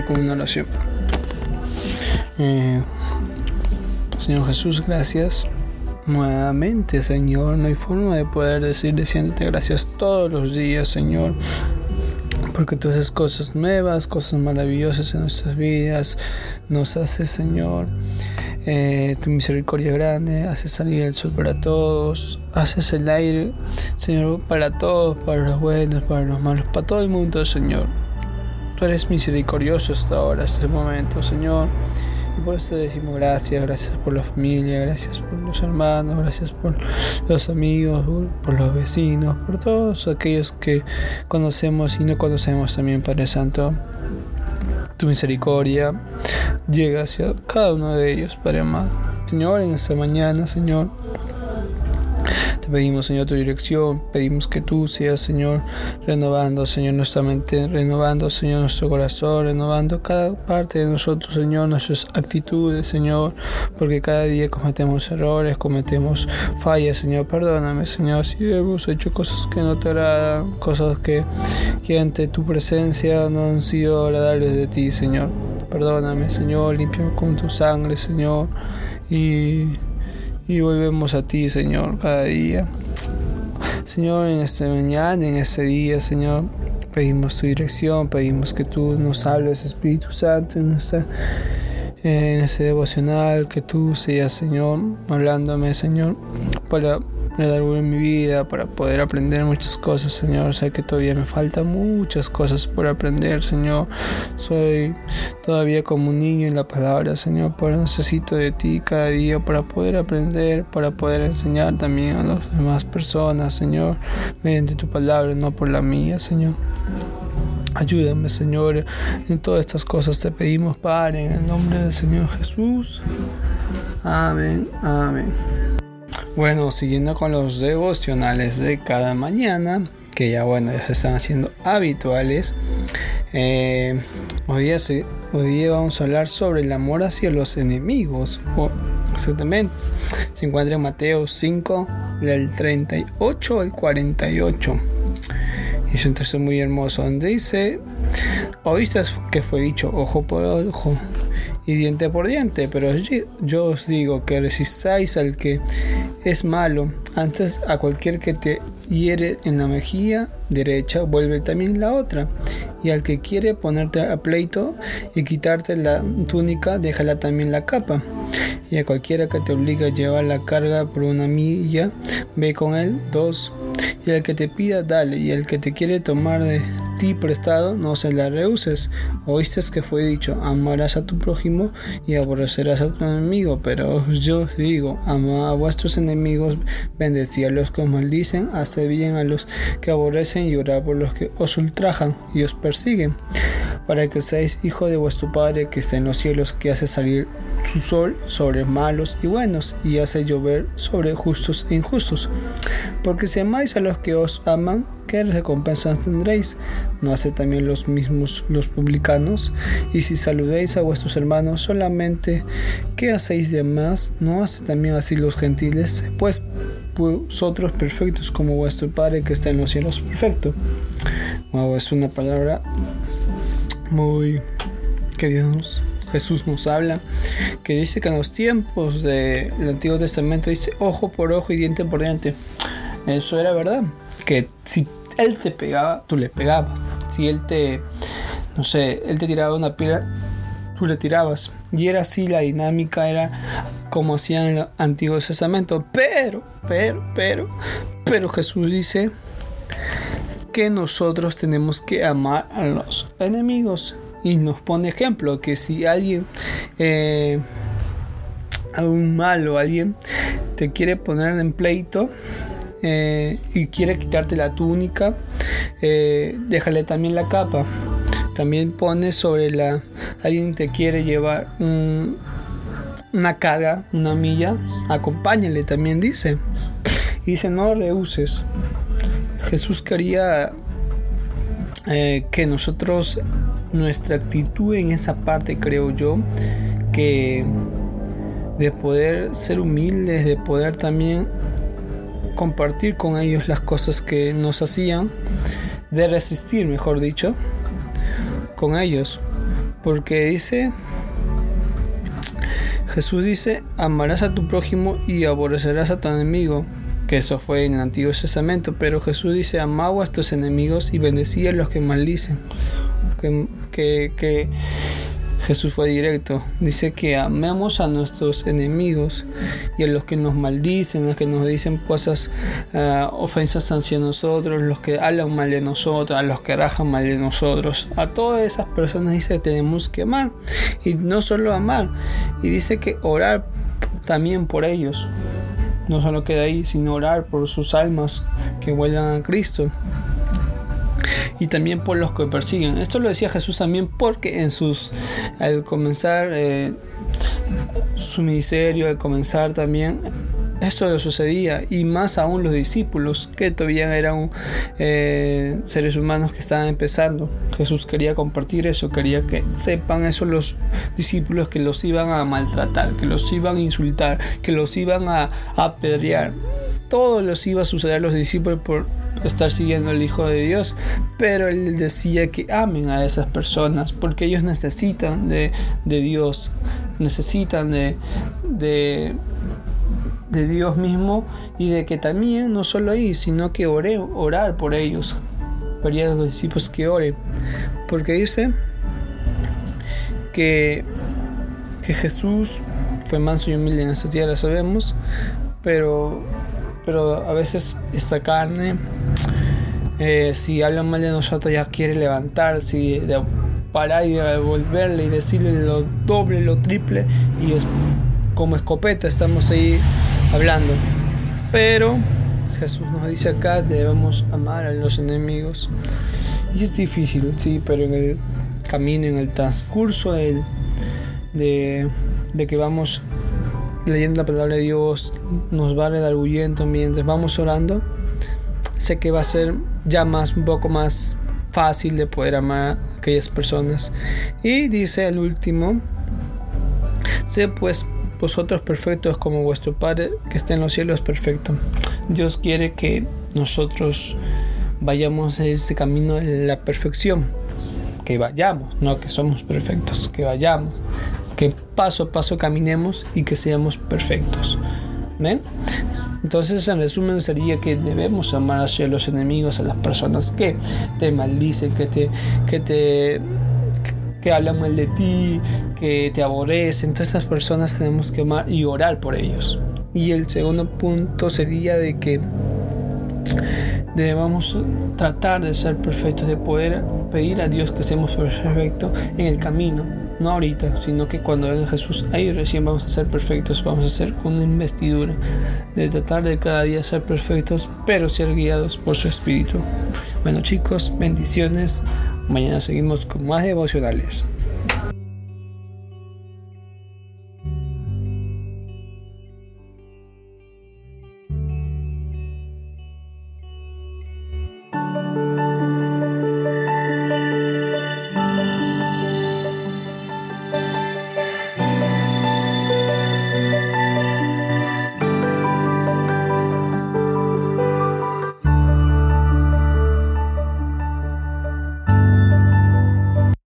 Con una oración. Eh, Señor Jesús, gracias. Nuevamente, Señor, no hay forma de poder decir diciéndote gracias todos los días, Señor. Porque tú haces cosas nuevas, cosas maravillosas en nuestras vidas. Nos haces, Señor, eh, tu misericordia grande. Haces salir el sol para todos. Haces el aire, Señor, para todos, para los buenos, para los malos, para todo el mundo, Señor. Tú eres misericordioso hasta ahora, hasta este momento, Señor. Y por eso decimos gracias, gracias por la familia, gracias por los hermanos, gracias por los amigos, por los vecinos, por todos aquellos que conocemos y no conocemos también, Padre Santo. Tu misericordia llega hacia cada uno de ellos, Padre amado. Señor, en esta mañana, Señor, te pedimos, Señor, tu dirección. Pedimos que tú seas, Señor, renovando, Señor, nuestra mente, renovando, Señor, nuestro corazón, renovando cada parte de nosotros, Señor, nuestras actitudes, Señor, porque cada día cometemos errores, cometemos fallas, Señor. Perdóname, Señor, si hemos hecho cosas que no te agradan, cosas que, que ante tu presencia no han sido agradables de ti, Señor. Perdóname, Señor, límpiame con tu sangre, Señor. Y y volvemos a ti, Señor, cada día. Señor, en este mañana, en este día, Señor, pedimos tu dirección, pedimos que tú nos hables, Espíritu Santo, en, en este devocional, que tú seas, Señor, hablándome, Señor, para algo en mi vida para poder aprender muchas cosas, Señor. Sé que todavía me faltan muchas cosas por aprender, Señor. Soy todavía como un niño en la palabra, Señor, pero necesito de ti cada día para poder aprender, para poder enseñar también a las demás personas, Señor, mediante tu palabra, no por la mía, Señor. Ayúdame, Señor, en todas estas cosas te pedimos, Padre, en el nombre del Señor Jesús. Amén, amén. Bueno, siguiendo con los devocionales de cada mañana, que ya bueno, ya se están haciendo habituales. Eh, hoy, día hoy día vamos a hablar sobre el amor hacia los enemigos. exactamente. Se encuentra en Mateo 5, del 38 al 48. Es un texto muy hermoso donde dice, oíste que fue dicho ojo por ojo y diente por diente, pero yo os digo que resistáis al que es malo, antes a cualquier que te hiere en la mejilla derecha, vuelve también la otra, y al que quiere ponerte a pleito y quitarte la túnica, déjala también la capa, y a cualquiera que te obliga a llevar la carga por una milla, ve con él dos, y al que te pida, dale, y al que te quiere tomar de prestado, no se la rehuses. Oíste que fue dicho, amarás a tu prójimo y aborrecerás a tu enemigo. Pero yo digo, ama a vuestros enemigos, bendecid a los que os maldicen, haced bien a los que aborrecen y orad por los que os ultrajan y os persiguen, para que seáis hijo de vuestro Padre que está en los cielos, que hace salir su sol sobre malos y buenos, y hace llover sobre justos e injustos. Porque si amáis a los que os aman, ¿qué recompensas tendréis? ¿No hace también los mismos los publicanos? Y si saludéis a vuestros hermanos solamente, ¿qué hacéis de más? ¿No hace también así los gentiles? Pues vosotros perfectos como vuestro Padre que está en los cielos perfecto. Wow, es una palabra muy que Dios Jesús nos habla, que dice que en los tiempos del Antiguo Testamento dice ojo por ojo y diente por diente. Eso era verdad, que si él te pegaba, tú le pegabas. Si él te, no sé, él te tiraba una piedra, tú le tirabas. Y era así la dinámica, era como hacían en el Antiguo Testamento. Pero, pero, pero, pero Jesús dice que nosotros tenemos que amar a los enemigos. Y nos pone ejemplo que si alguien, eh, a un malo, alguien te quiere poner en pleito, eh, y quiere quitarte la túnica, eh, déjale también la capa. También pone sobre la... Alguien te quiere llevar una carga, una milla, acompáñale, también dice. Y dice, no rehuses. Jesús quería eh, que nosotros, nuestra actitud en esa parte, creo yo, que de poder ser humildes, de poder también compartir con ellos las cosas que nos hacían, de resistir, mejor dicho, con ellos. Porque dice, Jesús dice, amarás a tu prójimo y aborrecerás a tu enemigo. Que eso fue en el Antiguo Testamento, pero Jesús dice, amad a vuestros enemigos y bendecid a los que maldicen. Que Jesús fue directo. Dice que amemos a nuestros enemigos y a los que nos maldicen, a los que nos dicen cosas, uh, ofensas hacia nosotros, los que hablan mal de nosotros, a los que rajan mal de nosotros. A todas esas personas dice que tenemos que amar. Y no solo amar, y dice que orar también por ellos. No solo queda ahí, sino orar por sus almas que vuelvan a Cristo y también por los que persiguen. Esto lo decía Jesús también porque en sus al comenzar eh, su ministerio, al comenzar también esto le sucedía y más aún los discípulos que todavía eran eh, seres humanos que estaban empezando. Jesús quería compartir eso, quería que sepan eso los discípulos que los iban a maltratar, que los iban a insultar, que los iban a apedrear. Todo los iba a suceder a los discípulos por estar siguiendo al Hijo de Dios, pero él decía que amen a esas personas porque ellos necesitan de, Dios, necesitan de, de, Dios mismo y de que también no solo ahí, sino que ore, orar por ellos. Quería a los discípulos que oren, porque dice que, que Jesús fue manso y humilde en esta tierra, sabemos, pero pero a veces esta carne, eh, si hablan mal de nosotros, ya quiere levantarse y de parar y devolverle y decirle lo doble, lo triple, y es como escopeta estamos ahí hablando. Pero Jesús nos dice acá debemos amar a los enemigos. Y es difícil, sí, pero en el camino, en el transcurso de, de, que vamos leyendo la palabra de Dios nos va redarguyendo mientras vamos orando, sé que va a ser ya más un poco más fácil de poder amar a aquellas personas. Y dice el último, sé pues vosotros perfectos como vuestro Padre que está en los cielos perfecto. Dios quiere que nosotros vayamos ese camino de la perfección. Que vayamos, no que somos perfectos, que vayamos que paso a paso caminemos y que seamos perfectos. ¿Ven? Entonces, en resumen, sería que debemos amar hacia los enemigos, a las personas que te maldicen, que te, que te que hablan mal de ti, que te aborrecen. Todas esas personas tenemos que amar y orar por ellos. Y el segundo punto sería de que debemos tratar de ser perfectos, de poder pedir a Dios que seamos perfectos en el camino no ahorita, sino que cuando venga Jesús, ahí recién vamos a ser perfectos, vamos a hacer una investidura de tratar de cada día ser perfectos, pero ser guiados por su Espíritu. Bueno chicos, bendiciones, mañana seguimos con más devocionales.